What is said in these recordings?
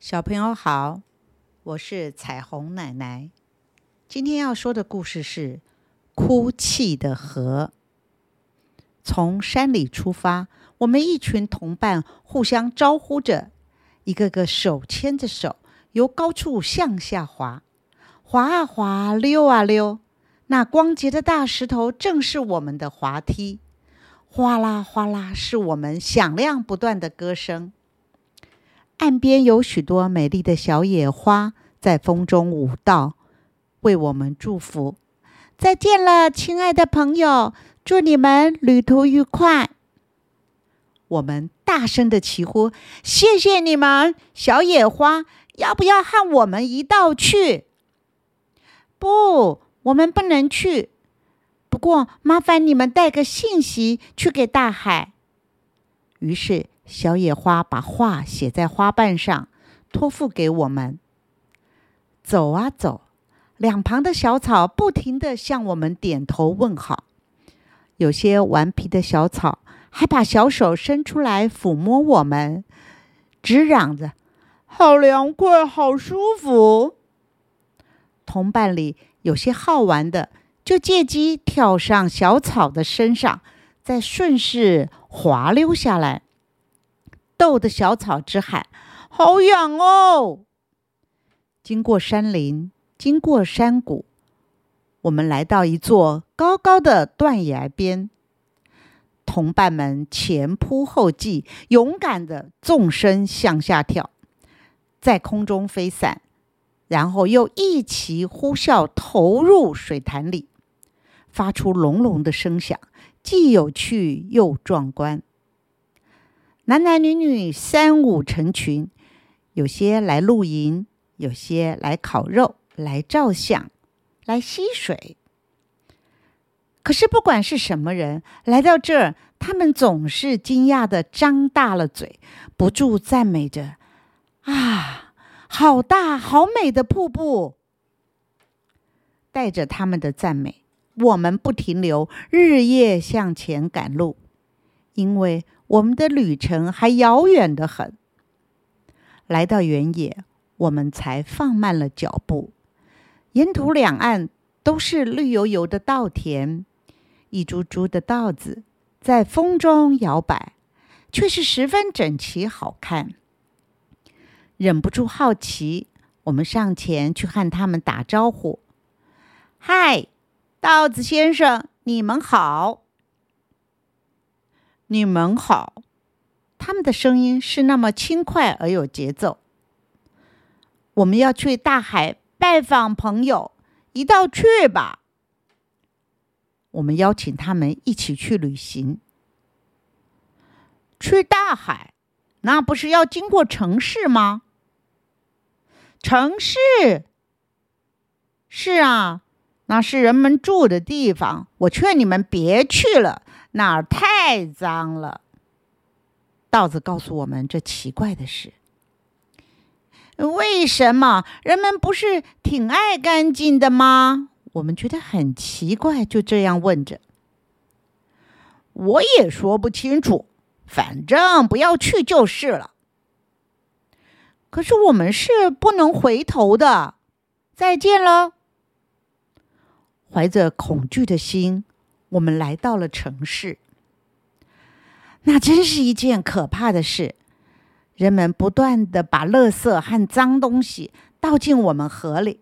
小朋友好，我是彩虹奶奶。今天要说的故事是《哭泣的河》。从山里出发，我们一群同伴互相招呼着，一个个手牵着手，由高处向下滑，滑啊滑，溜啊溜。那光洁的大石头正是我们的滑梯，哗啦哗啦，是我们响亮不断的歌声。岸边有许多美丽的小野花在风中舞蹈，为我们祝福。再见了，亲爱的朋友，祝你们旅途愉快。我们大声的齐呼：“谢谢你们，小野花！要不要和我们一道去？”不，我们不能去。不过，麻烦你们带个信息去给大海。于是。小野花把话写在花瓣上，托付给我们。走啊走，两旁的小草不停地向我们点头问好。有些顽皮的小草还把小手伸出来抚摸我们，直嚷着：“好凉快，好舒服。”同伴里有些好玩的，就借机跳上小草的身上，再顺势滑溜下来。逗得小草直喊：“好痒哦！”经过山林，经过山谷，我们来到一座高高的断崖边。同伴们前仆后继，勇敢的纵身向下跳，在空中飞散，然后又一齐呼啸投入水潭里，发出隆隆的声响，既有趣又壮观。男男女女三五成群，有些来露营，有些来烤肉，来照相，来吸水。可是不管是什么人来到这儿，他们总是惊讶的张大了嘴，不住赞美着：“啊，好大好美的瀑布！”带着他们的赞美，我们不停留，日夜向前赶路，因为。我们的旅程还遥远得很。来到原野，我们才放慢了脚步。沿途两岸都是绿油油的稻田，一株株的稻子在风中摇摆，却是十分整齐好看。忍不住好奇，我们上前去和他们打招呼：“嗨，稻子先生，你们好。”你们好，他们的声音是那么轻快而有节奏。我们要去大海拜访朋友，一道去吧。我们邀请他们一起去旅行。去大海，那不是要经过城市吗？城市，是啊，那是人们住的地方。我劝你们别去了。那儿太太脏了。稻子告诉我们这奇怪的事：为什么人们不是挺爱干净的吗？我们觉得很奇怪，就这样问着。我也说不清楚，反正不要去就是了。可是我们是不能回头的。再见了。怀着恐惧的心。我们来到了城市，那真是一件可怕的事。人们不断的把垃圾和脏东西倒进我们河里，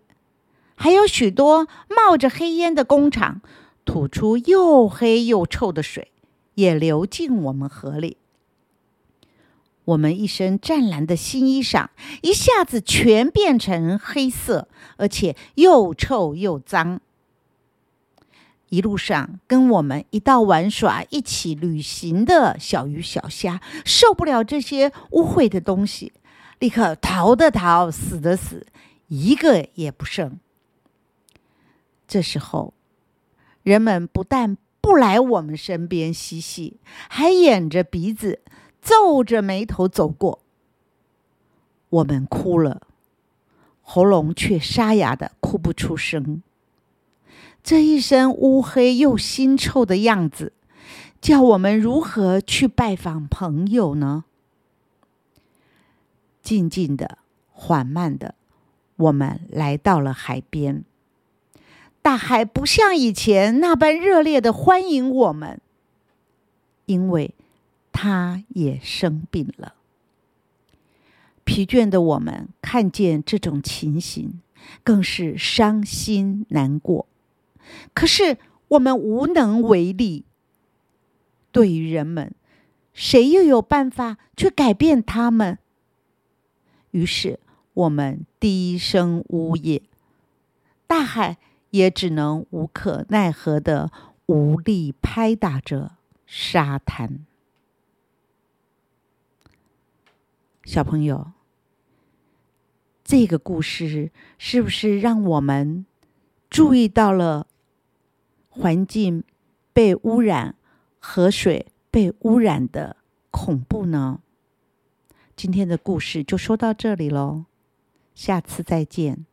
还有许多冒着黑烟的工厂吐出又黑又臭的水，也流进我们河里。我们一身湛蓝的新衣裳一下子全变成黑色，而且又臭又脏。一路上跟我们一道玩耍、一起旅行的小鱼小虾受不了这些污秽的东西，立刻逃的逃，死的死，一个也不剩。这时候，人们不但不来我们身边嬉戏，还掩着鼻子、皱着眉头走过。我们哭了，喉咙却沙哑的哭不出声。这一身乌黑又腥臭的样子，叫我们如何去拜访朋友呢？静静的，缓慢的，我们来到了海边。大海不像以前那般热烈的欢迎我们，因为它也生病了。疲倦的我们看见这种情形，更是伤心难过。可是我们无能为力。对于人们，谁又有办法去改变他们？于是我们低声呜咽，大海也只能无可奈何的无力拍打着沙滩。小朋友。这个故事是不是让我们注意到了环境被污染、河水被污染的恐怖呢？今天的故事就说到这里喽，下次再见。